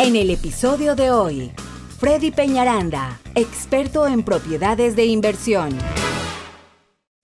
En el episodio de hoy, Freddy Peñaranda, experto en propiedades de inversión.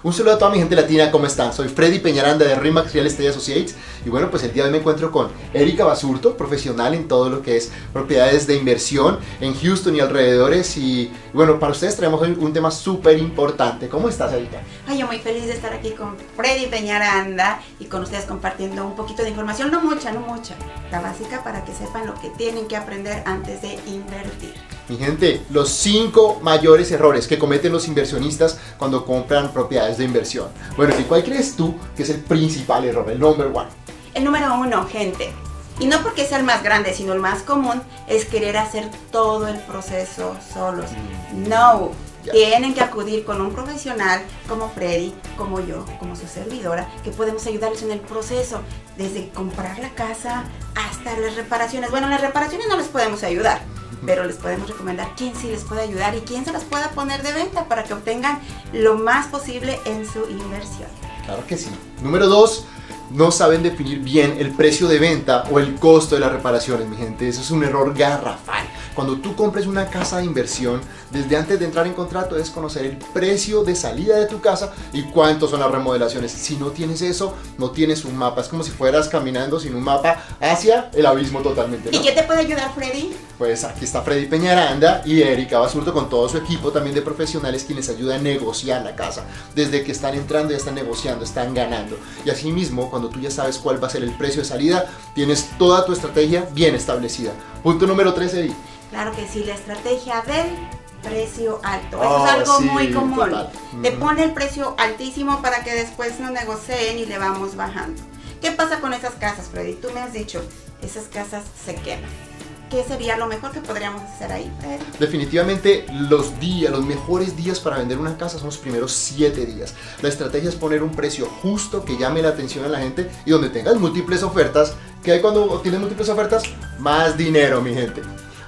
Un saludo a toda mi gente latina, ¿cómo están? Soy Freddy Peñaranda de Remax Real Estate Associates y bueno, pues el día de hoy me encuentro con Erika Basurto, profesional en todo lo que es propiedades de inversión en Houston y alrededores y bueno, para ustedes traemos hoy un tema súper importante. ¿Cómo estás, Erika? Ay, yo muy feliz de estar aquí con Freddy Peñaranda y con ustedes compartiendo un poquito de información, no mucha, no mucha, la básica para que sepan lo que tienen que aprender antes de invertir. Mi gente, los cinco mayores errores que cometen los inversionistas cuando compran propiedades de inversión. Bueno, ¿y cuál crees tú que es el principal error, el number one? El número uno, gente, y no porque sea el más grande, sino el más común, es querer hacer todo el proceso solos. Mm. No, Ya. tienen que acudir con un profesional como Freddy, como yo, como su servidora, que podemos ayudarles en el proceso, desde comprar la casa hasta las reparaciones. Bueno, las reparaciones no les podemos ayudar, pero les podemos recomendar quién sí les puede ayudar y quién se las pueda poner de venta para que obtengan lo más posible en su inversión. Claro que sí. Número dos, no saben definir bien el precio de venta o el costo de las reparaciones, mi gente. Eso es un error garrafal. Cuando tú compres una casa de inversión, desde antes de entrar en contrato debes conocer el precio de salida de tu casa y cuántos son las remodelaciones. Si no tienes eso, no tienes un mapa. Es como si fueras caminando sin un mapa hacia el abismo totalmente. ¿Y ¿no? qué te puede ayudar, Freddy? Pues aquí está Freddy Peñaranda y Erika Basurto con todo su equipo también de profesionales quienes ayudan a negociar la casa. Desde que están entrando ya están negociando, están ganando. Y asimismo, cuando tú ya sabes cuál va a ser el precio de salida, tienes toda tu estrategia bien establecida. Punto número 3, Eri. Claro que sí, la estrategia del precio alto. Oh, Eso es algo sí, muy común. Te pone el precio altísimo para que después no negocien y le vamos bajando. ¿Qué pasa con esas casas, Freddy? Tú me has dicho, esas casas se queman. ¿Qué sería lo mejor que podríamos hacer ahí, Freddy? Definitivamente los días, los mejores días para vender una casa son los primeros 7 días. La estrategia es poner un precio justo que llame la atención a la gente y donde tengas múltiples ofertas. Que hay cuando tienes múltiples ofertas? Más dinero, mi gente.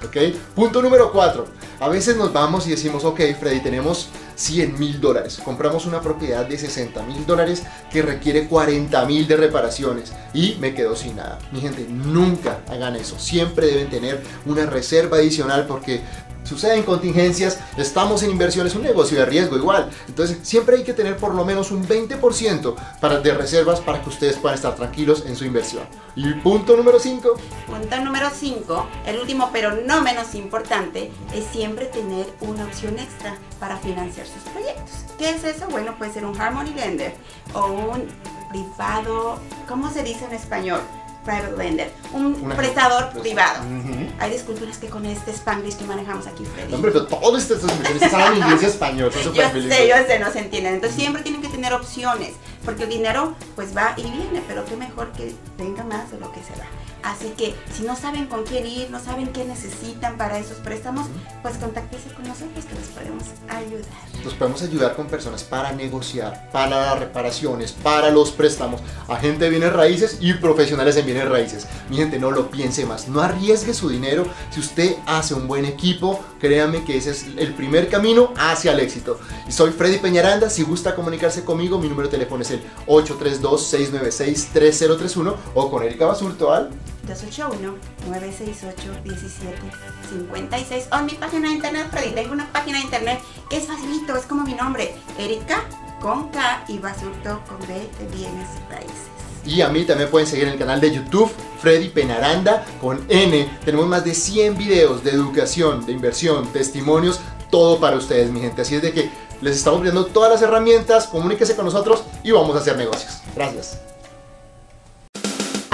¿Ok? Punto número 4. A veces nos vamos y decimos, ok, Freddy, tenemos 100 mil dólares. Compramos una propiedad de 60 mil dólares que requiere 40 mil de reparaciones y me quedo sin nada. Mi gente, nunca hagan eso. Siempre deben tener una reserva adicional porque suceden contingencias, estamos en inversión, es un negocio de riesgo igual. Entonces, siempre hay que tener por lo menos un 20% para, de reservas para que ustedes puedan estar tranquilos en su inversión. Y punto número 5. Punto número 5, el último pero no menos importante, es siempre tener una opción extra para financiar sus proyectos. ¿Qué es eso? Bueno, puede ser un Harmony Lender o un privado, ¿cómo se dice en español? Private Lender, un Una- prestador pues, privado. ujú. Hay disculpas que con este Spanglish que manejamos aquí, Freddy. Hombre, pero todos estos inversionistas saben inglés y español, son Yo sé, yo sé, no se entienden. Entonces siempre tienen que tener opciones, porque el dinero pues va y viene, pero qué mejor que venga más de lo que se va. Así que si no saben con quién ir, no saben qué necesitan para esos préstamos, pues contáctense con nosotros que les podemos ayudar. Nos podemos ayudar con personas para negociar, para las reparaciones, para los préstamos, agente de bienes raíces y profesionales en bienes raíces. Mi gente, no lo piense más, no arriesgue su dinero. Si usted hace un buen equipo, créanme que ese es el primer camino hacia el éxito. Soy Freddy Peñaranda, si gusta comunicarse conmigo, mi número de teléfono es el 832-696-3031 o con Erika Basurto 281-968-1756 o en mi página de internet, Freddy. Tengo una página de internet que es facilito, es como mi nombre, Erika con K y Basurto con B de bienes raíces. Y a mí también pueden seguir en el canal de YouTube Freddy Penaranda con N. Tenemos más de 100 videos de educación, de inversión, testimonios, todo para ustedes, mi gente. Así es de que les estamos brindando todas las herramientas, comuníquese con nosotros y vamos a hacer negocios. Gracias.